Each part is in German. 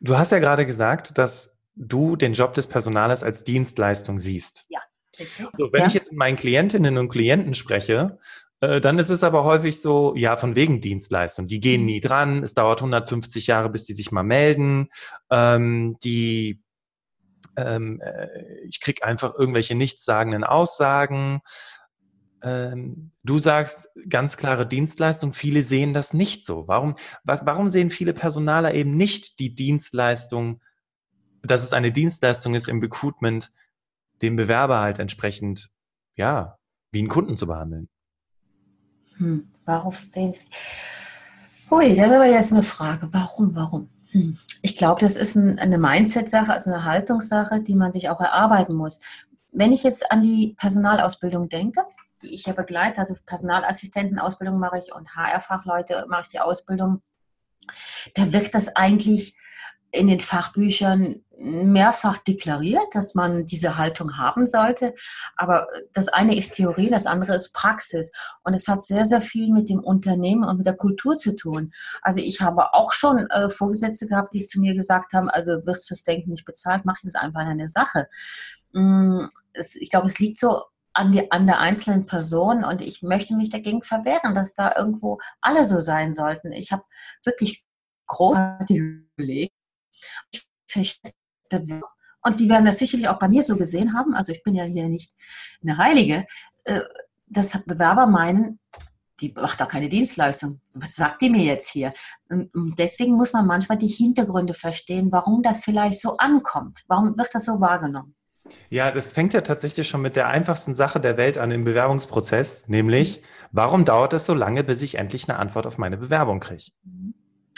Du hast ja gerade gesagt, dass du den Job des Personalers als Dienstleistung siehst. Ja. So, wenn ja. ich jetzt mit meinen Klientinnen und Klienten spreche, äh, dann ist es aber häufig so, ja, von wegen Dienstleistung. Die gehen nie dran, es dauert 150 Jahre, bis die sich mal melden. Ähm, die, ähm, äh, ich krieg einfach irgendwelche nichtssagenden Aussagen. Ähm, du sagst ganz klare Dienstleistung, viele sehen das nicht so. Warum, was, warum sehen viele Personaler eben nicht die Dienstleistung, dass es eine Dienstleistung ist im Recruitment, den Bewerber halt entsprechend, ja, wie einen Kunden zu behandeln? Hm, warum sehen Ui, das ist aber jetzt eine Frage. Warum, warum? Hm. Ich glaube, das ist ein, eine Mindset-Sache, also eine Haltungssache, die man sich auch erarbeiten muss. Wenn ich jetzt an die Personalausbildung denke, die ich ja begleite, also Personalassistentenausbildung mache ich und HR-Fachleute mache ich die Ausbildung, da wird das eigentlich in den Fachbüchern mehrfach deklariert, dass man diese Haltung haben sollte. Aber das eine ist Theorie, das andere ist Praxis. Und es hat sehr, sehr viel mit dem Unternehmen und mit der Kultur zu tun. Also ich habe auch schon äh, Vorgesetzte gehabt, die zu mir gesagt haben, also du wirst fürs Denken nicht bezahlt, mach jetzt einfach eine Sache. Mm, es, ich glaube, es liegt so an, die, an der einzelnen Person und ich möchte mich dagegen verwehren, dass da irgendwo alle so sein sollten. Ich habe wirklich großartig überlegt. Ich und die werden das sicherlich auch bei mir so gesehen haben, also ich bin ja hier nicht eine Heilige, äh, dass Bewerber meinen, die macht da keine Dienstleistung. Was sagt die mir jetzt hier? Und deswegen muss man manchmal die Hintergründe verstehen, warum das vielleicht so ankommt. Warum wird das so wahrgenommen? Ja, das fängt ja tatsächlich schon mit der einfachsten Sache der Welt an im Bewerbungsprozess, nämlich, warum dauert es so lange, bis ich endlich eine Antwort auf meine Bewerbung kriege? Mhm.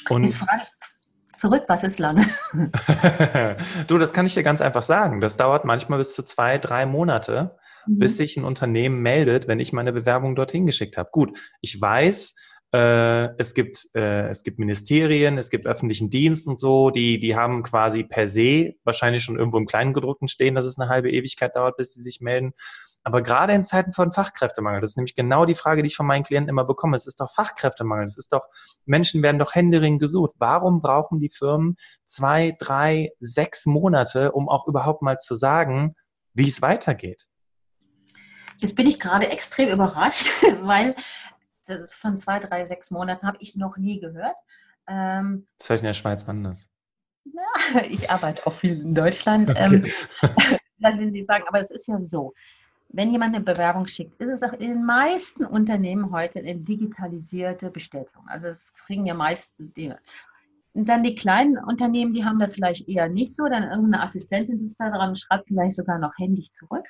Und jetzt frage ich zurück, was ist lange? du, das kann ich dir ganz einfach sagen. Das dauert manchmal bis zu zwei, drei Monate, mhm. bis sich ein Unternehmen meldet, wenn ich meine Bewerbung dorthin geschickt habe. Gut, ich weiß, äh, es gibt, äh, es gibt Ministerien, es gibt öffentlichen Dienst und so, die, die haben quasi per se wahrscheinlich schon irgendwo im Kleingedruckten stehen, dass es eine halbe Ewigkeit dauert, bis sie sich melden. Aber gerade in Zeiten von Fachkräftemangel, das ist nämlich genau die Frage, die ich von meinen Klienten immer bekomme. Es ist doch Fachkräftemangel. Es ist doch, Menschen werden doch händeringend gesucht. Warum brauchen die Firmen zwei, drei, sechs Monate, um auch überhaupt mal zu sagen, wie es weitergeht? Jetzt bin ich gerade extrem überrascht, weil von zwei, drei, sechs Monaten habe ich noch nie gehört. Ähm, das ich in der Schweiz anders. Ja, ich arbeite auch viel in Deutschland. Okay. Ähm, das will ich sagen, aber es ist ja so. Wenn jemand eine Bewerbung schickt, ist es auch in den meisten Unternehmen heute eine digitalisierte Bestätigung. Also es kriegen ja meisten Dinge. Und dann die kleinen Unternehmen, die haben das vielleicht eher nicht so. Dann irgendeine Assistentin sitzt da dran, schreibt vielleicht sogar noch händisch zurück.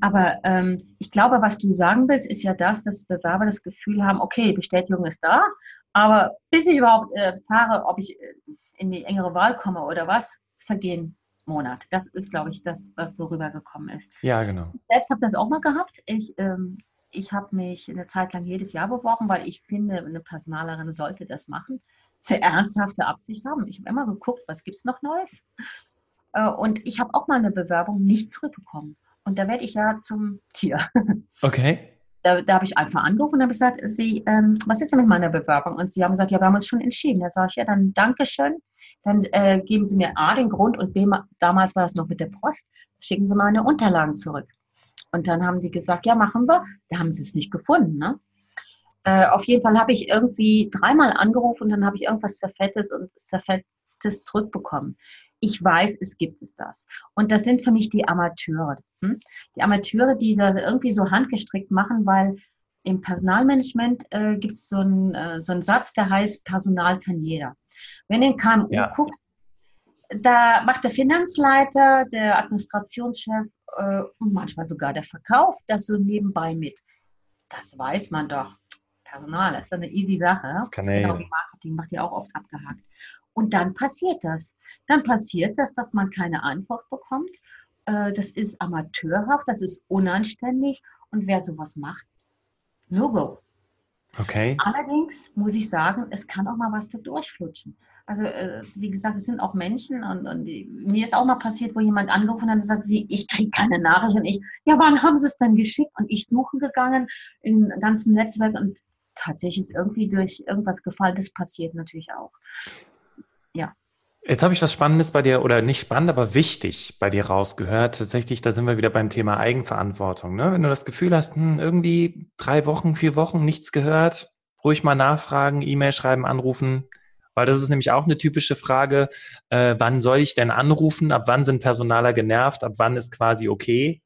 Aber ähm, ich glaube, was du sagen willst, ist ja das, dass Bewerber das Gefühl haben, okay, Bestätigung ist da, aber bis ich überhaupt äh, fahre, ob ich äh, in die engere Wahl komme oder was, vergehen Monat. Das ist, glaube ich, das, was so rübergekommen ist. Ja, genau. Ich selbst habe das auch mal gehabt. Ich, ähm, ich habe mich eine Zeit lang jedes Jahr beworben, weil ich finde, eine Personalerin sollte das machen, eine ernsthafte Absicht haben. Ich habe immer geguckt, was gibt es noch Neues. Äh, und ich habe auch mal eine Bewerbung nicht zurückbekommen. Und da werde ich ja zum Tier. Okay. Da, da habe ich einfach angerufen und habe gesagt, Sie, ähm, was ist denn mit meiner Bewerbung? Und sie haben gesagt, ja, wir haben uns schon entschieden. Da sage ich, ja, dann Dankeschön. Dann äh, geben Sie mir A, den Grund und B, damals war das noch mit der Post, schicken Sie meine Unterlagen zurück. Und dann haben die gesagt, ja, machen wir. Da haben sie es nicht gefunden. Ne? Äh, auf jeden Fall habe ich irgendwie dreimal angerufen und dann habe ich irgendwas Zerfettes und Zerfettes zurückbekommen ich weiß, es gibt es das. Und das sind für mich die Amateure. Hm? Die Amateure, die das irgendwie so handgestrickt machen, weil im Personalmanagement äh, gibt es so, ein, äh, so einen Satz, der heißt, Personal kann jeder. Wenn du in KMU ja. guckst, da macht der Finanzleiter, der Administrationschef äh, und manchmal sogar der Verkauf das so nebenbei mit. Das weiß man doch. Personal, das ist eine easy Sache. Das, kann das ist genau wie Marketing, macht ja auch oft abgehakt. Und dann passiert das. Dann passiert das, dass man keine Antwort bekommt. Äh, das ist amateurhaft, das ist unanständig. Und wer sowas macht, no go. Okay. Allerdings muss ich sagen, es kann auch mal was da durchflutschen. Also, äh, wie gesagt, es sind auch Menschen und, und mir ist auch mal passiert, wo jemand angerufen hat und sagt, sie, ich kriege keine Nachricht und ich, ja, wann haben sie es denn geschickt? Und ich suchen gegangen im ganzen Netzwerk und tatsächlich ist irgendwie durch irgendwas gefallen. Das passiert natürlich auch. Ja. Jetzt habe ich was Spannendes bei dir, oder nicht spannend, aber wichtig bei dir rausgehört. Tatsächlich, da sind wir wieder beim Thema Eigenverantwortung. Ne? Wenn du das Gefühl hast, hm, irgendwie drei Wochen, vier Wochen nichts gehört, ruhig mal nachfragen, E-Mail schreiben, anrufen. Weil das ist nämlich auch eine typische Frage, äh, wann soll ich denn anrufen? Ab wann sind Personaler genervt? Ab wann ist quasi okay?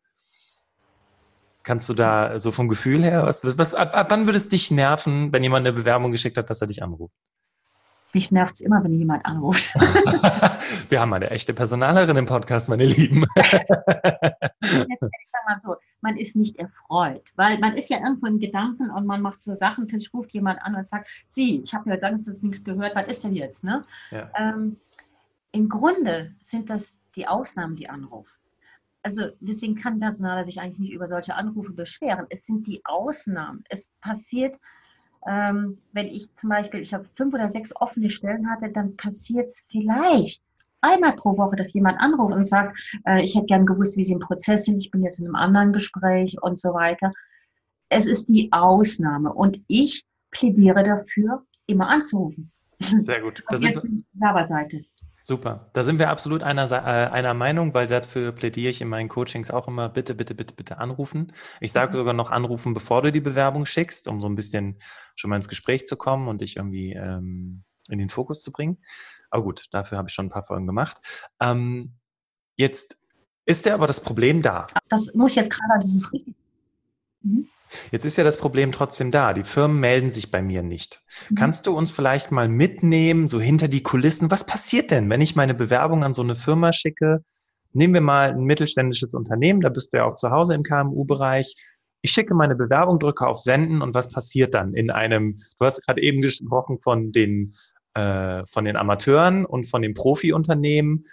Kannst du da so vom Gefühl her, was, was ab, ab wann würde es dich nerven, wenn jemand eine Bewerbung geschickt hat, dass er dich anruft? Mich nervt es immer, wenn jemand anruft. Wir haben eine echte Personalerin im Podcast, meine Lieben. ich sag mal so, man ist nicht erfreut, weil man ist ja irgendwo in Gedanken und man macht so Sachen, plötzlich ruft jemand an und sagt, Sie, ich habe ja ganz nichts gehört, was ist denn jetzt? Ne? Ja. Ähm, Im Grunde sind das die Ausnahmen, die anrufen. Also deswegen kann Personaler sich eigentlich nicht über solche Anrufe beschweren. Es sind die Ausnahmen. Es passiert ähm, wenn ich zum Beispiel, ich habe fünf oder sechs offene Stellen hatte, dann passiert es vielleicht einmal pro Woche, dass jemand anruft und sagt, äh, ich hätte gern gewusst, wie Sie im Prozess sind, ich bin jetzt in einem anderen Gespräch und so weiter. Es ist die Ausnahme und ich plädiere dafür, immer anzurufen. Sehr gut. Das, ist die Werberseite. Super. Da sind wir absolut einer, äh, einer Meinung, weil dafür plädiere ich in meinen Coachings auch immer, bitte, bitte, bitte, bitte anrufen. Ich sage mhm. sogar noch anrufen, bevor du die Bewerbung schickst, um so ein bisschen schon mal ins Gespräch zu kommen und dich irgendwie ähm, in den Fokus zu bringen. Aber gut, dafür habe ich schon ein paar Folgen gemacht. Ähm, jetzt ist ja aber das Problem da. Das muss ich jetzt gerade, das ist richtig. Mhm. Jetzt ist ja das Problem trotzdem da. Die Firmen melden sich bei mir nicht. Mhm. Kannst du uns vielleicht mal mitnehmen, so hinter die Kulissen? Was passiert denn, wenn ich meine Bewerbung an so eine Firma schicke? Nehmen wir mal ein mittelständisches Unternehmen, da bist du ja auch zu Hause im KMU-Bereich. Ich schicke meine Bewerbung, drücke auf Senden und was passiert dann in einem, du hast gerade eben gesprochen von den, äh, von den Amateuren und von den Profi-Unternehmen.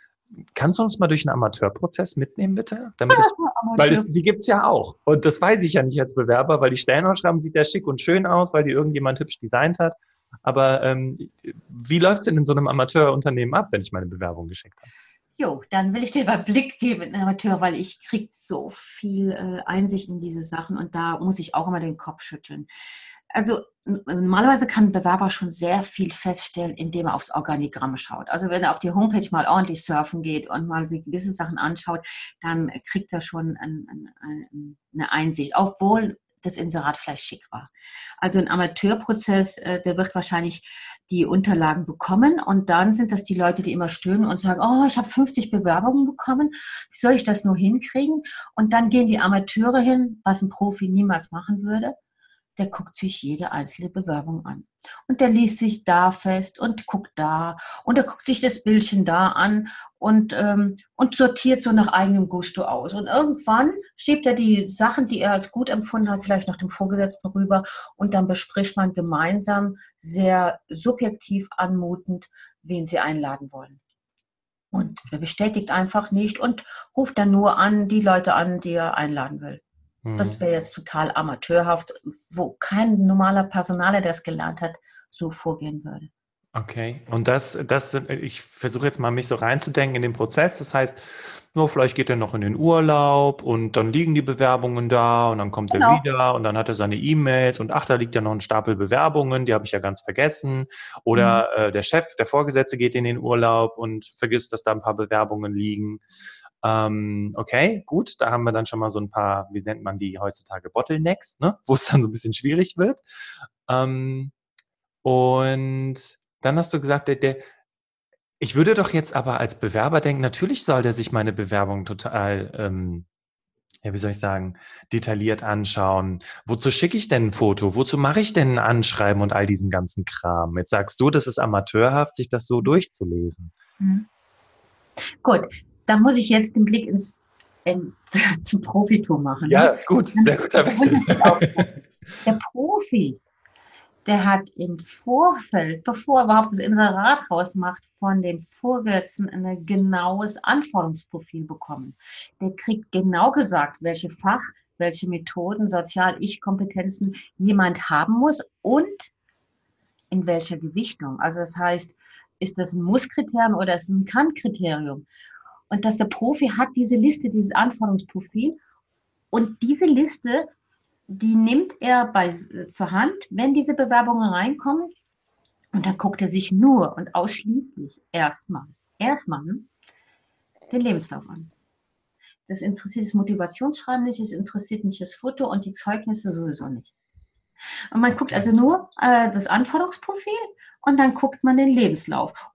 Kannst du uns mal durch einen Amateurprozess mitnehmen, bitte? Damit ich, weil es, die gibt's ja auch. Und das weiß ich ja nicht als Bewerber, weil die Stellenausschreibung sieht ja schick und schön aus, weil die irgendjemand hübsch designt hat. Aber ähm, wie läuft's denn in so einem Amateurunternehmen ab, wenn ich meine Bewerbung geschickt habe? Jo, dann will ich dir mal Blick geben, Amateur, weil ich krieg so viel äh, Einsicht in diese Sachen und da muss ich auch immer den Kopf schütteln also normalerweise kann ein Bewerber schon sehr viel feststellen, indem er aufs Organigramm schaut. Also wenn er auf die Homepage mal ordentlich surfen geht und mal sich gewisse Sachen anschaut, dann kriegt er schon ein, ein, eine Einsicht, obwohl das Inserat vielleicht schick war. Also ein Amateurprozess, äh, der wird wahrscheinlich die Unterlagen bekommen und dann sind das die Leute, die immer stöhnen und sagen, oh, ich habe 50 Bewerbungen bekommen, wie soll ich das nur hinkriegen? Und dann gehen die Amateure hin, was ein Profi niemals machen würde der guckt sich jede einzelne Bewerbung an. Und der liest sich da fest und guckt da und er guckt sich das Bildchen da an und, ähm, und sortiert so nach eigenem Gusto aus. Und irgendwann schiebt er die Sachen, die er als gut empfunden hat, vielleicht noch dem Vorgesetzten rüber und dann bespricht man gemeinsam sehr subjektiv anmutend, wen sie einladen wollen. Und er bestätigt einfach nicht und ruft dann nur an die Leute an, die er einladen will. Das hm. wäre jetzt total amateurhaft, wo kein normaler Personaler, der es gelernt hat, so vorgehen würde. Okay, und das, das, ich versuche jetzt mal mich so reinzudenken in den Prozess. Das heißt, nur vielleicht geht er noch in den Urlaub und dann liegen die Bewerbungen da und dann kommt genau. er wieder und dann hat er seine E-Mails und ach, da liegt ja noch ein Stapel Bewerbungen, die habe ich ja ganz vergessen. Oder mhm. äh, der Chef, der Vorgesetzte geht in den Urlaub und vergisst, dass da ein paar Bewerbungen liegen. Ähm, okay, gut, da haben wir dann schon mal so ein paar, wie nennt man die heutzutage, Bottlenecks, ne? wo es dann so ein bisschen schwierig wird. Ähm, und dann hast du gesagt, der, der, ich würde doch jetzt aber als Bewerber denken, natürlich soll der sich meine Bewerbung total, ähm, ja, wie soll ich sagen, detailliert anschauen. Wozu schicke ich denn ein Foto? Wozu mache ich denn ein Anschreiben und all diesen ganzen Kram? Jetzt sagst du, das ist amateurhaft, sich das so durchzulesen. Mhm. Gut, da muss ich jetzt den Blick ins, in, zum Profitum machen. Ja, ne? gut, sehr guter Wechsel. Der Profi, der hat im Vorfeld, bevor er überhaupt das Inserat rausmacht, von dem Vorgesetzten ein genaues Anforderungsprofil bekommen. Der kriegt genau gesagt, welche Fach, welche Methoden, Sozial-Ich-Kompetenzen jemand haben muss und in welcher Gewichtung. Also das heißt, ist das ein Muss-Kriterium oder ist es ein Kann-Kriterium? Und dass der Profi hat diese Liste, dieses Anforderungsprofil. Und diese Liste, die nimmt er bei, zur Hand, wenn diese Bewerbungen reinkommen. Und dann guckt er sich nur und ausschließlich erstmal, erstmal den Lebenslauf an. Das interessiert das Motivationsschreiben nicht, es interessiert nicht das Foto und die Zeugnisse sowieso nicht. Und man guckt also nur äh, das Anforderungsprofil und dann guckt man den Lebenslauf.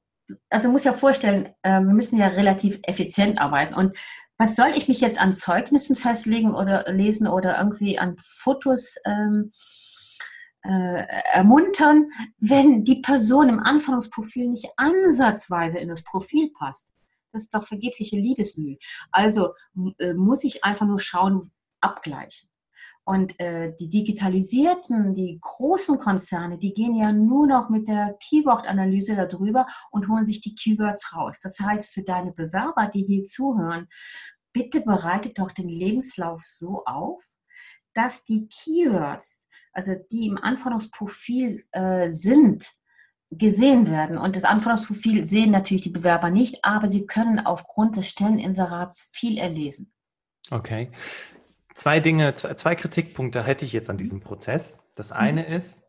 Also muss ja vorstellen, äh, wir müssen ja relativ effizient arbeiten. Und was soll ich mich jetzt an Zeugnissen festlegen oder lesen oder irgendwie an Fotos ähm, äh, ermuntern, wenn die Person im Anforderungsprofil nicht ansatzweise in das Profil passt? Das ist doch vergebliche Liebesmühe. Also äh, muss ich einfach nur schauen, abgleichen. Und äh, die digitalisierten, die großen Konzerne, die gehen ja nur noch mit der Keyword-Analyse darüber und holen sich die Keywords raus. Das heißt, für deine Bewerber, die hier zuhören, bitte bereitet doch den Lebenslauf so auf, dass die Keywords, also die im Anforderungsprofil äh, sind, gesehen werden. Und das Anforderungsprofil sehen natürlich die Bewerber nicht, aber sie können aufgrund des Stelleninserats viel erlesen. Okay. Zwei Dinge, zwei Kritikpunkte hätte ich jetzt an diesem Prozess. Das mhm. eine mhm. ist,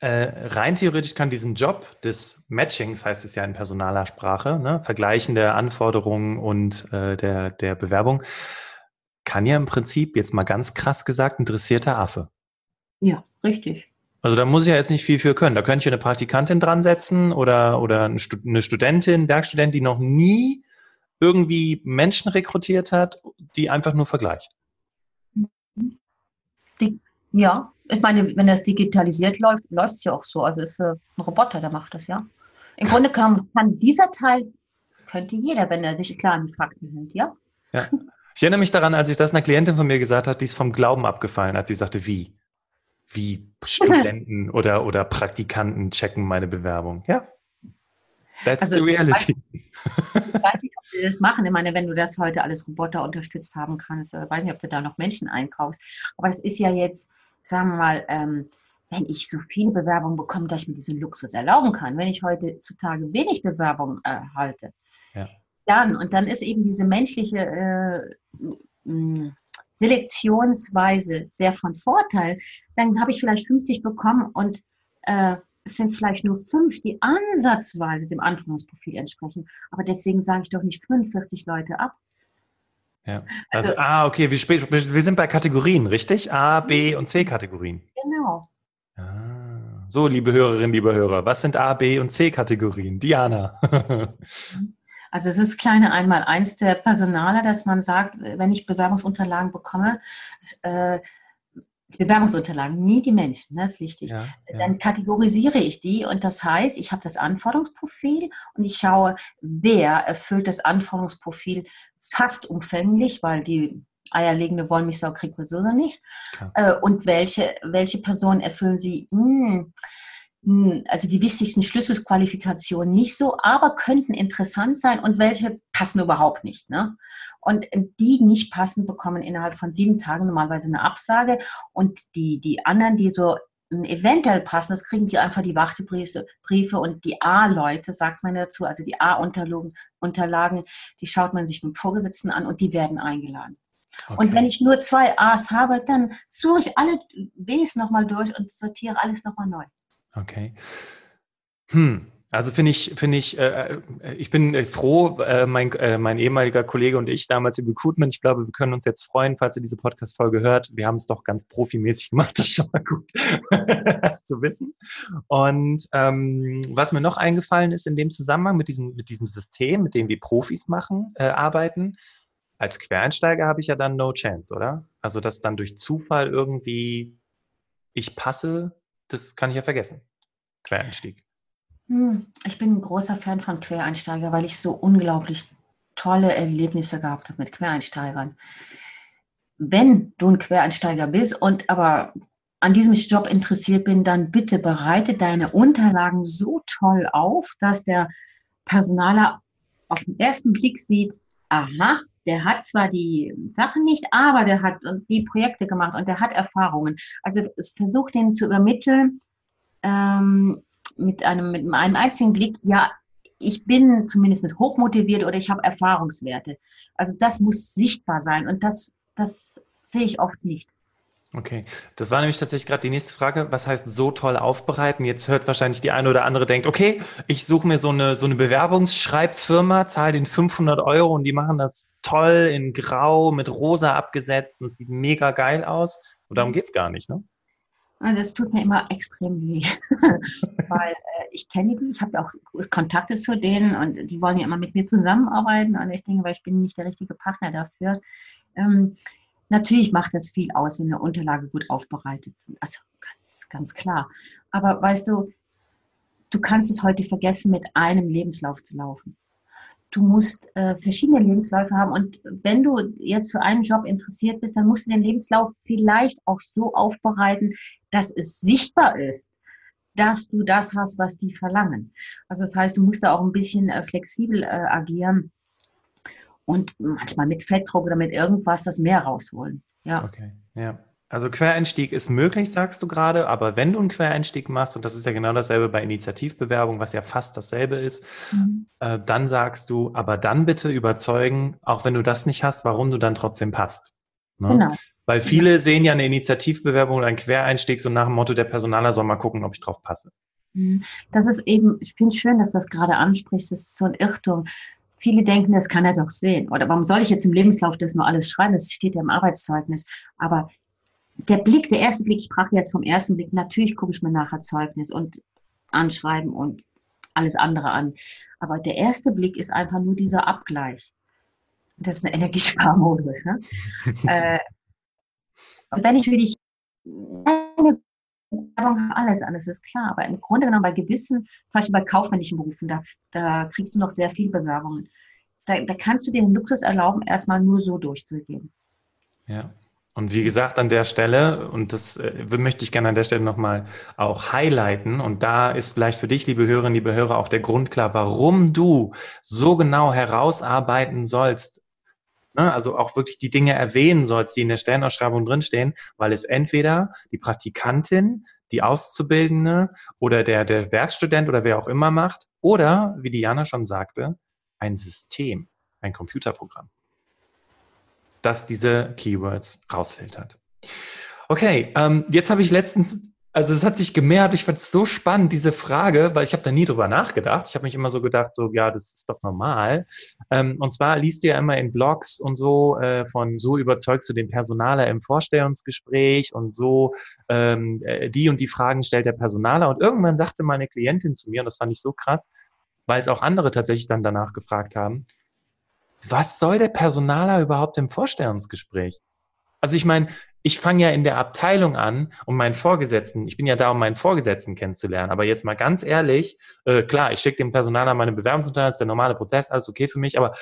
äh, rein theoretisch kann diesen Job des Matchings, heißt es ja in personaler Sprache, ne, Vergleichen der Anforderungen und äh, der, der Bewerbung, kann ja im Prinzip, jetzt mal ganz krass gesagt, ein dressierter Affe. Ja, richtig. Also da muss ich ja jetzt nicht viel für können. Da könnte ich eine Praktikantin dran setzen oder, oder eine Studentin, Werkstudentin, die noch nie irgendwie Menschen rekrutiert hat, die einfach nur vergleicht. Die, ja, ich meine, wenn das digitalisiert läuft, läuft es ja auch so. Also es ist äh, ein Roboter, der macht das, ja. Im Grunde kann, kann dieser Teil, könnte jeder, wenn er sich klar an die Fakten hält, ja. ja. Ich erinnere mich daran, als ich das einer Klientin von mir gesagt hat, die ist vom Glauben abgefallen, als sie sagte, wie? Wie Studenten oder, oder Praktikanten checken meine Bewerbung. Ja. That's also, the reality. Ich weiß nicht, ob sie das machen. Ich meine, wenn du das heute alles Roboter unterstützt haben kannst, äh, weiß nicht, ob du da noch Menschen einkaufst. Aber es ist ja jetzt, sagen wir mal, ähm, wenn ich so viele Bewerbungen bekomme, dass ich mir diesen Luxus erlauben kann, wenn ich heutzutage wenig Bewerbungen erhalte, ja. dann, und dann ist eben diese menschliche äh, Selektionsweise sehr von Vorteil, dann habe ich vielleicht 50 bekommen und äh, es sind vielleicht nur fünf, die ansatzweise dem Anforderungsprofil entsprechen. Aber deswegen sage ich doch nicht 45 Leute ab. Ja. Also, also ah, okay, wir, wir, sind bei Kategorien, richtig? A, B und C Kategorien. Genau. Ah, so, liebe Hörerinnen, liebe Hörer, was sind A, B und C Kategorien? Diana. also es ist kleine Einmal-Eins der Personaler, dass man sagt, wenn ich Bewerbungsunterlagen bekomme, äh, die Bewerbungsunterlagen, nie die Menschen, das ist wichtig. Ja, ja. Dann kategorisiere ich die und das heißt, ich habe das Anforderungsprofil und ich schaue, wer erfüllt das Anforderungsprofil fast umfänglich, weil die eierlegende Wollmilchsau kriegt man so nicht. Äh, und welche, welche Personen erfüllen sie? Hm, hm, also die wichtigsten Schlüsselqualifikationen nicht so, aber könnten interessant sein und welche passen überhaupt nicht. Ne? Und die nicht passen, bekommen innerhalb von sieben Tagen normalerweise eine Absage und die, die anderen, die so eventuell passen, das kriegen die einfach die Wartebriefe und die A-Leute, sagt man dazu, also die A-Unterlagen, die schaut man sich mit dem Vorgesetzten an und die werden eingeladen. Okay. Und wenn ich nur zwei A's habe, dann suche ich alle Bs nochmal durch und sortiere alles nochmal neu. Okay. Hm. Also finde ich, finde ich, äh, äh ich bin äh, froh, äh, mein, äh, mein ehemaliger Kollege und ich damals im Recruitment, ich glaube, wir können uns jetzt freuen, falls ihr diese Podcast-Folge hört. Wir haben es doch ganz profimäßig gemacht, das ist schon mal gut, das zu wissen. Und ähm, was mir noch eingefallen ist in dem Zusammenhang mit diesem, mit diesem System, mit dem wir Profis machen, äh, arbeiten, als Quereinsteiger habe ich ja dann no chance, oder? Also, dass dann durch Zufall irgendwie ich passe das kann ich ja vergessen. Quereinstieg. Hm, ich bin ein großer Fan von Quereinsteiger, weil ich so unglaublich tolle Erlebnisse gehabt habe mit Quereinsteigern. Wenn du ein Quereinsteiger bist und aber an diesem Job interessiert bin, dann bitte bereite deine Unterlagen so toll auf, dass der Personaler auf den ersten Blick sieht, aha, der hat zwar die Sachen nicht, aber der hat die Projekte gemacht und der hat Erfahrungen. Also es versucht den zu übermitteln ähm, mit, einem, mit einem einzigen Blick, ja, ich bin zumindest nicht hochmotiviert oder ich habe Erfahrungswerte. Also das muss sichtbar sein und das, das sehe ich oft nicht. Okay, das war nämlich tatsächlich gerade die nächste Frage. Was heißt so toll aufbereiten? Jetzt hört wahrscheinlich die eine oder andere denkt, okay, ich suche mir so eine, so eine Bewerbungsschreibfirma, zahle den 500 Euro und die machen das toll in grau mit rosa abgesetzt und es sieht mega geil aus. Und darum geht es gar nicht, ne? Das tut mir immer extrem weh, weil äh, ich kenne die, ich habe auch Kontakte zu denen und die wollen ja immer mit mir zusammenarbeiten und ich denke, weil ich bin nicht der richtige Partner dafür. Ähm, Natürlich macht das viel aus, wenn eine Unterlage gut aufbereitet ist. Also ganz, ganz klar. Aber weißt du, du kannst es heute vergessen, mit einem Lebenslauf zu laufen. Du musst äh, verschiedene Lebensläufe haben und wenn du jetzt für einen Job interessiert bist, dann musst du den Lebenslauf vielleicht auch so aufbereiten, dass es sichtbar ist, dass du das hast, was die verlangen. Also das heißt, du musst da auch ein bisschen äh, flexibel äh, agieren und manchmal mit Fettdruck oder mit irgendwas das mehr rausholen. Ja. Okay, ja. Also Quereinstieg ist möglich, sagst du gerade, aber wenn du einen Quereinstieg machst, und das ist ja genau dasselbe bei Initiativbewerbung, was ja fast dasselbe ist, mhm. äh, dann sagst du, aber dann bitte überzeugen, auch wenn du das nicht hast, warum du dann trotzdem passt. Ne? Genau. Weil viele sehen ja eine Initiativbewerbung oder einen Quereinstieg so nach dem Motto, der Personaler soll mal gucken, ob ich drauf passe. Mhm. Das ist eben, ich finde es schön, dass du das gerade ansprichst, das ist so ein Irrtum viele denken, das kann er doch sehen. Oder warum soll ich jetzt im Lebenslauf das nur alles schreiben? Das steht ja im Arbeitszeugnis. Aber der Blick, der erste Blick, ich sprach jetzt vom ersten Blick, natürlich gucke ich mir nachher Zeugnis und anschreiben und alles andere an. Aber der erste Blick ist einfach nur dieser Abgleich. Das ist ein Energiesparmodus. Ne? äh, wenn ich für dich eine Werbung alles an, ist klar. Aber im Grunde genommen bei gewissen, zum Beispiel bei kaufmännischen Berufen, da, da kriegst du noch sehr viele Bewerbungen. Da, da kannst du dir den Luxus erlauben, erstmal nur so durchzugehen. Ja. Und wie gesagt, an der Stelle, und das äh, möchte ich gerne an der Stelle nochmal auch highlighten, und da ist vielleicht für dich, liebe Hörerinnen, liebe Hörer, auch der Grund klar, warum du so genau herausarbeiten sollst, ne, also auch wirklich die Dinge erwähnen sollst, die in der Stellenausschreibung drinstehen, weil es entweder die Praktikantin, die Auszubildende oder der, der Werkstudent oder wer auch immer macht, oder, wie Diana schon sagte, ein System, ein Computerprogramm, das diese Keywords rausfiltert. Okay, ähm, jetzt habe ich letztens also es hat sich gemerkt, ich fand es so spannend, diese Frage, weil ich habe da nie drüber nachgedacht. Ich habe mich immer so gedacht, so ja, das ist doch normal. Ähm, und zwar liest du ja immer in Blogs und so äh, von so überzeugst du den Personaler im Vorstellungsgespräch und so ähm, äh, die und die Fragen stellt der Personaler. Und irgendwann sagte meine Klientin zu mir, und das fand ich so krass, weil es auch andere tatsächlich dann danach gefragt haben, was soll der Personaler überhaupt im Vorstellungsgespräch? Also ich meine, ich fange ja in der Abteilung an, um meinen Vorgesetzten, ich bin ja da, um meinen Vorgesetzten kennenzulernen. Aber jetzt mal ganz ehrlich, äh, klar, ich schicke dem Personaler meine Bewerbungsunterlagen, ist der normale Prozess, alles okay für mich. Aber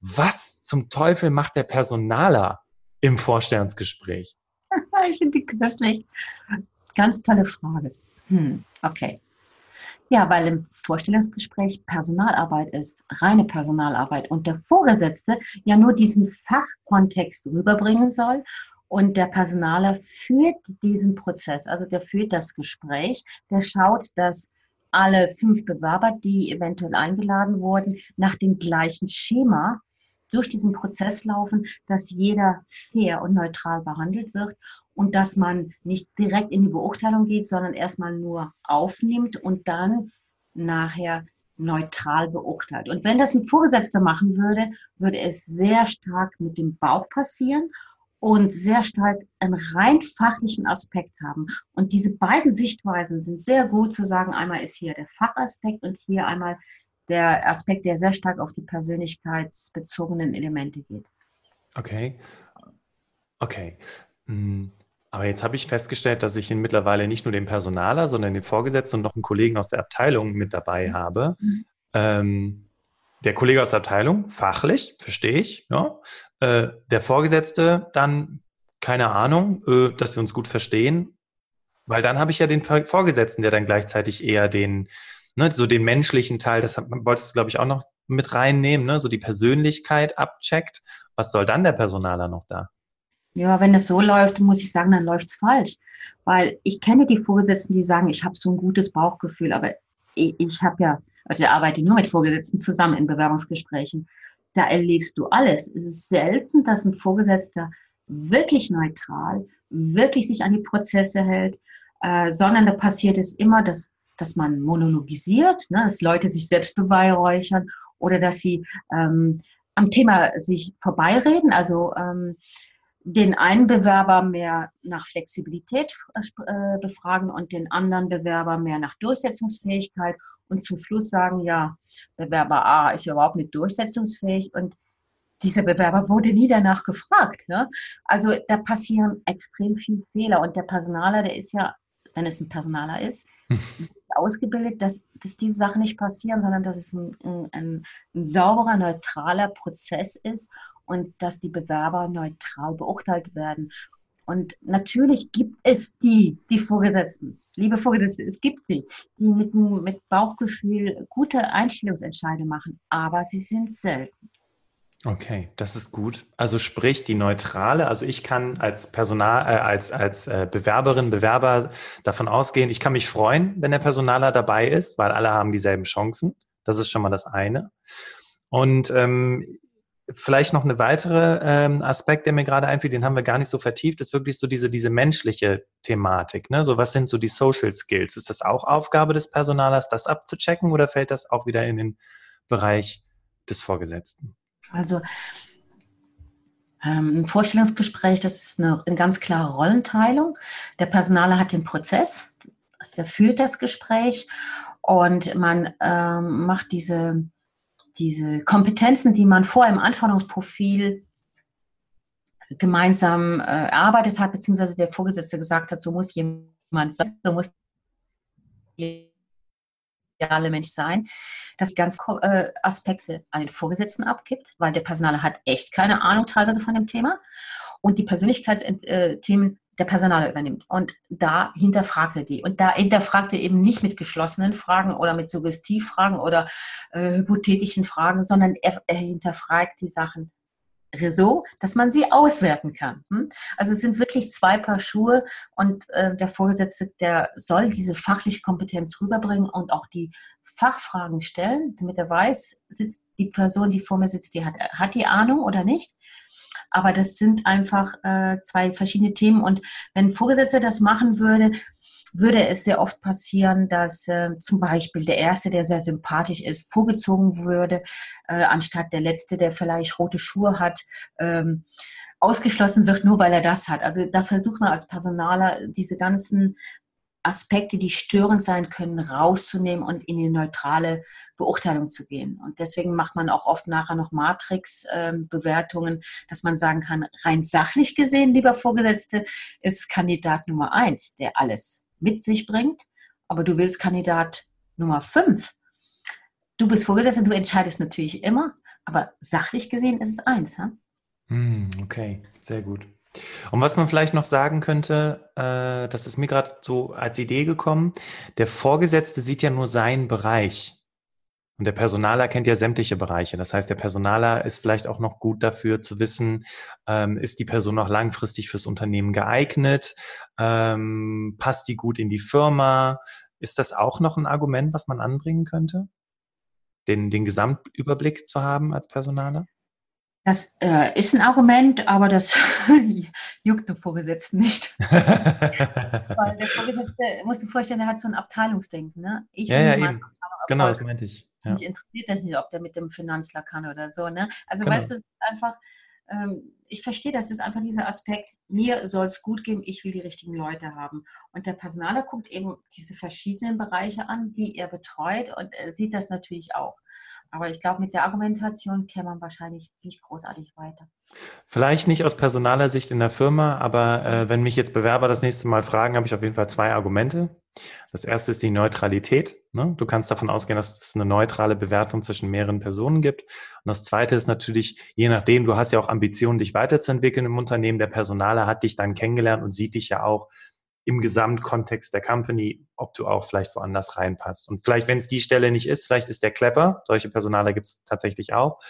was zum Teufel macht der Personaler im Vorstellungsgespräch? ich finde die köstlich. Ganz tolle Frage. Hm, okay. Ja, weil im Vorstellungsgespräch Personalarbeit ist, reine Personalarbeit und der Vorgesetzte ja nur diesen Fachkontext rüberbringen soll und der Personaler führt diesen Prozess, also der führt das Gespräch, der schaut, dass alle fünf Bewerber, die eventuell eingeladen wurden, nach dem gleichen Schema durch diesen Prozess laufen, dass jeder fair und neutral behandelt wird und dass man nicht direkt in die Beurteilung geht, sondern erstmal nur aufnimmt und dann nachher neutral beurteilt. Und wenn das ein Vorgesetzter machen würde, würde es sehr stark mit dem Bauch passieren und sehr stark einen rein fachlichen Aspekt haben. Und diese beiden Sichtweisen sind sehr gut zu sagen, einmal ist hier der Fachaspekt und hier einmal der Aspekt, der sehr stark auf die persönlichkeitsbezogenen Elemente geht. Okay. Okay. Hm. Aber jetzt habe ich festgestellt, dass ich mittlerweile nicht nur den Personaler, sondern den Vorgesetzten und noch einen Kollegen aus der Abteilung mit dabei mhm. habe. Mhm. Ähm, der Kollege aus der Abteilung, fachlich, verstehe ich, ja. Äh, der Vorgesetzte dann, keine Ahnung, äh, dass wir uns gut verstehen, weil dann habe ich ja den Vorgesetzten, der dann gleichzeitig eher den, ne, so den menschlichen Teil, das wolltest du, glaube ich, auch noch mit reinnehmen, ne, so die Persönlichkeit abcheckt. Was soll dann der Personaler noch da? Ja, wenn es so läuft, muss ich sagen, dann läuft es falsch. Weil ich kenne die Vorgesetzten, die sagen, ich habe so ein gutes Bauchgefühl, aber ich, ich habe ja also ich arbeite nur mit Vorgesetzten zusammen in Bewerbungsgesprächen, da erlebst du alles. Es ist selten, dass ein Vorgesetzter wirklich neutral wirklich sich an die Prozesse hält, äh, sondern da passiert es immer, dass, dass man monologisiert, ne, dass Leute sich selbst beweihräuchern oder dass sie ähm, am Thema sich vorbeireden, also ähm, den einen Bewerber mehr nach Flexibilität äh, befragen und den anderen Bewerber mehr nach Durchsetzungsfähigkeit und zum Schluss sagen, ja, Bewerber A ist ja überhaupt nicht durchsetzungsfähig und dieser Bewerber wurde nie danach gefragt. Ne? Also da passieren extrem viele Fehler und der Personaler, der ist ja, wenn es ein Personaler ist, ausgebildet, dass, dass diese Sachen nicht passieren, sondern dass es ein, ein, ein sauberer, neutraler Prozess ist und dass die Bewerber neutral beurteilt werden. Und natürlich gibt es die, die Vorgesetzten, liebe Vorgesetzte, es gibt sie, die mit, mit Bauchgefühl gute Einstellungsentscheidungen machen, aber sie sind selten. Okay, das ist gut. Also sprich die neutrale, also ich kann als Personal, äh, als, als äh, Bewerberin, Bewerber davon ausgehen, ich kann mich freuen, wenn der Personaler dabei ist, weil alle haben dieselben Chancen. Das ist schon mal das eine. Und ähm, vielleicht noch eine weitere ähm, Aspekt, der mir gerade einfiel, den haben wir gar nicht so vertieft, ist wirklich so diese, diese menschliche Thematik. Ne? So was sind so die Social Skills? Ist das auch Aufgabe des Personalers, das abzuchecken oder fällt das auch wieder in den Bereich des Vorgesetzten? Also ähm, ein Vorstellungsgespräch, das ist eine, eine, ganz klare Rollenteilung. Der Personaler hat den Prozess, der führt das Gespräch und man ähm, macht diese, diese Kompetenzen, die man vorher im Anforderungsprofil gemeinsam äh, erarbeitet hat, beziehungsweise der Vorgesetzte gesagt hat, so muss jemand sein, so muss ideale Mensch sein, das ganz äh, Aspekte an den Vorgesetzten abgibt, weil der Personaler hat echt keine Ahnung teilweise von dem Thema. Und die Persönlichkeitsthemen äh, der Personaler übernimmt. Und da hinterfragt er die. Und da hinterfragt er eben nicht mit geschlossenen Fragen oder mit Suggestivfragen oder äh, hypothetischen Fragen, sondern er, er hinterfragt die Sachen so, dass man sie auswerten kann. Hm? Also es sind wirklich zwei Paar Schuhe und äh, der Vorgesetzte, der soll diese fachliche Kompetenz rüberbringen und auch die Fachfragen stellen, damit er weiß, sitzt die Person, die vor mir sitzt, die hat, hat die Ahnung oder nicht. Aber das sind einfach äh, zwei verschiedene Themen. Und wenn ein Vorgesetzter das machen würde, würde es sehr oft passieren, dass äh, zum Beispiel der Erste, der sehr sympathisch ist, vorgezogen würde, äh, anstatt der Letzte, der vielleicht rote Schuhe hat, ähm, ausgeschlossen wird, nur weil er das hat. Also da versucht man als Personaler diese ganzen Aspekte, die störend sein können, rauszunehmen und in die neutrale Beurteilung zu gehen. Und deswegen macht man auch oft nachher noch Matrix-Bewertungen, dass man sagen kann, rein sachlich gesehen, lieber Vorgesetzte, ist Kandidat Nummer eins, der alles mit sich bringt, aber du willst Kandidat Nummer 5. Du bist Vorgesetzter, du entscheidest natürlich immer, aber sachlich gesehen ist es eins. Ha? Hm, okay, sehr gut. Und was man vielleicht noch sagen könnte, äh, das ist mir gerade so als Idee gekommen, der Vorgesetzte sieht ja nur seinen Bereich. Und der Personaler kennt ja sämtliche Bereiche. Das heißt, der Personaler ist vielleicht auch noch gut dafür zu wissen, ähm, ist die Person noch langfristig fürs Unternehmen geeignet? Ähm, passt die gut in die Firma? Ist das auch noch ein Argument, was man anbringen könnte? Den, den Gesamtüberblick zu haben als Personaler? Das äh, ist ein Argument, aber das juckt den Vorgesetzten nicht. Weil der Vorgesetzte, musst du vorstellen, der hat so ein Abteilungsdenken. Ne? Ich ja, ja, eben. Genau, das meinte ich. Ja. Mich interessiert das nicht, ob der mit dem Finanzler kann oder so. Ne? Also genau. weißt du, einfach, ähm, ich verstehe, das ist einfach dieser Aspekt, mir soll es gut gehen, ich will die richtigen Leute haben. Und der Personaler guckt eben diese verschiedenen Bereiche an, die er betreut und äh, sieht das natürlich auch. Aber ich glaube, mit der Argumentation käme man wahrscheinlich nicht großartig weiter. Vielleicht nicht aus personaler Sicht in der Firma, aber äh, wenn mich jetzt Bewerber das nächste Mal fragen, habe ich auf jeden Fall zwei Argumente. Das erste ist die Neutralität. Ne? Du kannst davon ausgehen, dass es eine neutrale Bewertung zwischen mehreren Personen gibt. Und das zweite ist natürlich, je nachdem, du hast ja auch Ambitionen, dich weiterzuentwickeln im Unternehmen. Der Personaler hat dich dann kennengelernt und sieht dich ja auch im Gesamtkontext der Company, ob du auch vielleicht woanders reinpasst. Und vielleicht, wenn es die Stelle nicht ist, vielleicht ist der clever, solche Personaler gibt es tatsächlich auch,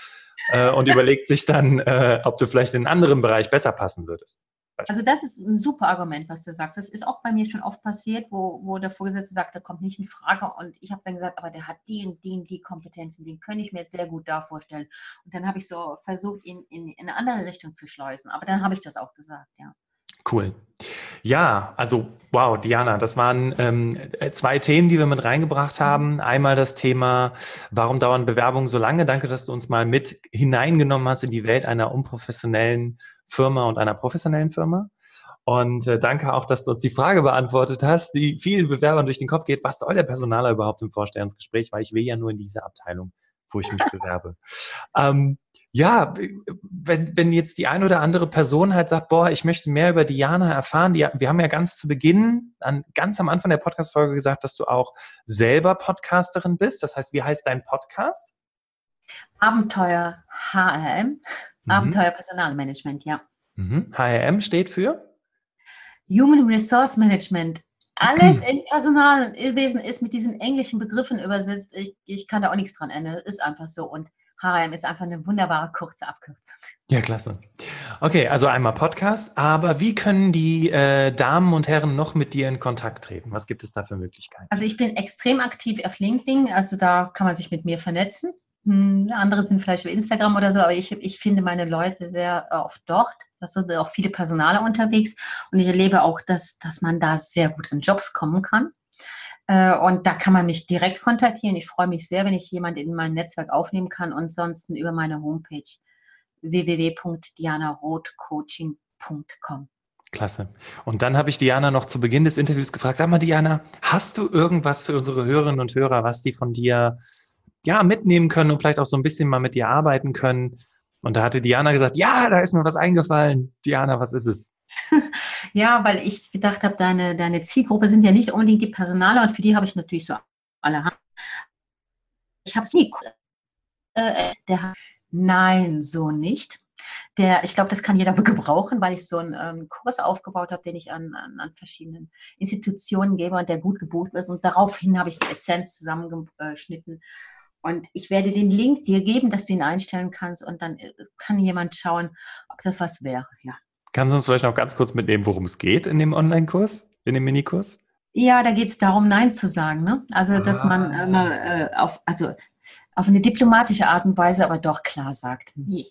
äh, und überlegt sich dann, äh, ob du vielleicht in einen anderen Bereich besser passen würdest. Also das ist ein super Argument, was du sagst. Das ist auch bei mir schon oft passiert, wo, wo der Vorgesetzte sagt, der kommt nicht in Frage. Und ich habe dann gesagt, aber der hat die und die und die Kompetenzen, den könnte ich mir jetzt sehr gut da vorstellen. Und dann habe ich so versucht, ihn in, in eine andere Richtung zu schleusen. Aber dann habe ich das auch gesagt, ja. Cool. Ja, also wow, Diana, das waren ähm, zwei Themen, die wir mit reingebracht haben. Einmal das Thema, warum dauern Bewerbungen so lange? Danke, dass du uns mal mit hineingenommen hast in die Welt einer unprofessionellen Firma und einer professionellen Firma. Und äh, danke auch, dass du uns die Frage beantwortet hast, die vielen Bewerbern durch den Kopf geht, was soll der Personaler überhaupt im Vorstellungsgespräch, weil ich will ja nur in diese Abteilung, wo ich mich bewerbe. Ähm, ja, wenn, wenn jetzt die eine oder andere Person halt sagt, boah, ich möchte mehr über Diana erfahren, die, wir haben ja ganz zu Beginn, an, ganz am Anfang der Podcast-Folge gesagt, dass du auch selber Podcasterin bist. Das heißt, wie heißt dein Podcast? Abenteuer HRM, mhm. Abenteuer Personalmanagement, ja. Mhm. HRM steht für? Human Resource Management. Alles in Personalwesen ist mit diesen englischen Begriffen übersetzt. Ich, ich kann da auch nichts dran ändern. Ist einfach so. Und HRM ist einfach eine wunderbare kurze Abkürzung. Ja, klasse. Okay, also einmal Podcast, aber wie können die äh, Damen und Herren noch mit dir in Kontakt treten? Was gibt es da für Möglichkeiten? Also ich bin extrem aktiv auf LinkedIn, also da kann man sich mit mir vernetzen. Hm, andere sind vielleicht auf Instagram oder so, aber ich, ich finde meine Leute sehr oft dort. Da sind auch viele Personale unterwegs und ich erlebe auch, dass, dass man da sehr gut in Jobs kommen kann. Äh, und da kann man mich direkt kontaktieren. Ich freue mich sehr, wenn ich jemanden in mein Netzwerk aufnehmen kann und sonst über meine Homepage www.dianarothcoaching.com. Klasse. Und dann habe ich Diana noch zu Beginn des Interviews gefragt, sag mal Diana, hast du irgendwas für unsere Hörerinnen und Hörer, was die von dir ja mitnehmen können und vielleicht auch so ein bisschen mal mit dir arbeiten können? Und da hatte Diana gesagt, ja, da ist mir was eingefallen. Diana, was ist es? ja, weil ich gedacht habe, deine, deine Zielgruppe sind ja nicht unbedingt die Personale und für die habe ich natürlich so alle. Ich habe sie. Äh, der, nein, so nicht. Der, ich glaube, das kann jeder gebrauchen, weil ich so einen ähm, Kurs aufgebaut habe, den ich an, an, an, verschiedenen Institutionen gebe und der gut gebucht wird. Und daraufhin habe ich die Essenz zusammengeschnitten. Und ich werde den Link dir geben, dass du ihn einstellen kannst und dann äh, kann jemand schauen, ob das was wäre. Ja. Kannst du uns vielleicht noch ganz kurz mitnehmen, worum es geht in dem Online-Kurs, in dem Minikurs? Ja, da geht es darum, Nein zu sagen. Ne? Also, ah. dass man immer äh, auf, also auf eine diplomatische Art und Weise, aber doch klar sagt, nee.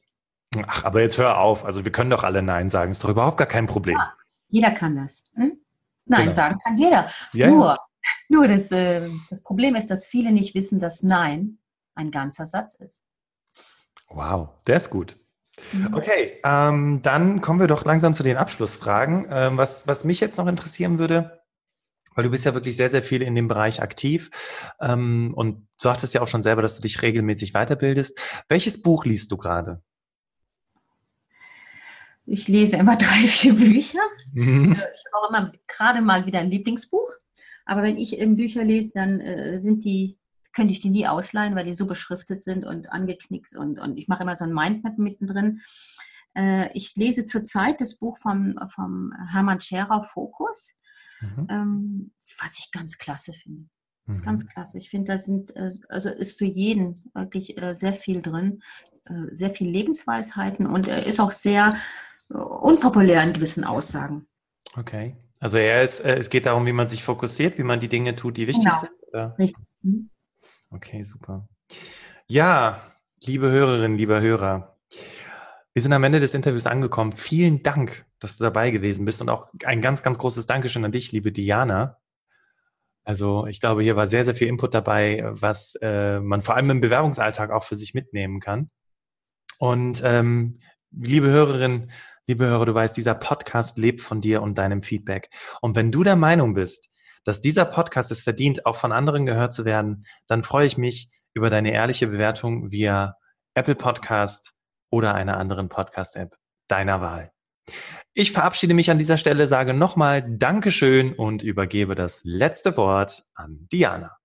Ach, aber jetzt hör auf. Also wir können doch alle Nein sagen. Ist doch überhaupt gar kein Problem. Ja, jeder kann das. Hm? Nein genau. sagen kann jeder. Ja, nur, ja. nur das, äh, das Problem ist, dass viele nicht wissen, dass Nein ein ganzer Satz ist. Wow, der ist gut. Mhm. Okay, ähm, dann kommen wir doch langsam zu den Abschlussfragen. Ähm, was, was mich jetzt noch interessieren würde, weil du bist ja wirklich sehr, sehr viel in dem Bereich aktiv ähm, und du sagtest ja auch schon selber, dass du dich regelmäßig weiterbildest. Welches Buch liest du gerade? Ich lese immer drei, vier Bücher. Mhm. Äh, ich habe auch immer gerade mal wieder ein Lieblingsbuch. Aber wenn ich Bücher lese, dann äh, sind die könnte ich die nie ausleihen, weil die so beschriftet sind und angeknickt und, und ich mache immer so ein Mindmap mittendrin. Äh, ich lese zurzeit das Buch vom, vom Hermann Scherer Fokus, mhm. ähm, was ich ganz klasse finde. Mhm. Ganz klasse. Ich finde, da sind, äh, also ist für jeden wirklich äh, sehr viel drin, äh, sehr viel Lebensweisheiten und er ist auch sehr unpopulär in gewissen Aussagen. Okay. Also er ist, es geht darum, wie man sich fokussiert, wie man die Dinge tut, die wichtig genau. sind. Oder? Richtig. Okay, super. Ja, liebe Hörerinnen, lieber Hörer, wir sind am Ende des Interviews angekommen. Vielen Dank, dass du dabei gewesen bist und auch ein ganz, ganz großes Dankeschön an dich, liebe Diana. Also ich glaube, hier war sehr, sehr viel Input dabei, was äh, man vor allem im Bewerbungsalltag auch für sich mitnehmen kann. Und ähm, liebe Hörerinnen, liebe Hörer, du weißt, dieser Podcast lebt von dir und deinem Feedback. Und wenn du der Meinung bist, dass dieser Podcast es verdient, auch von anderen gehört zu werden, dann freue ich mich über deine ehrliche Bewertung via Apple Podcast oder einer anderen Podcast-App deiner Wahl. Ich verabschiede mich an dieser Stelle, sage nochmal Dankeschön und übergebe das letzte Wort an Diana.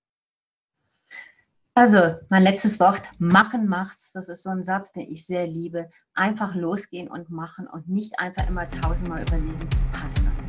Also, mein letztes Wort, machen macht's. Das ist so ein Satz, den ich sehr liebe. Einfach losgehen und machen und nicht einfach immer tausendmal überlegen, passt das?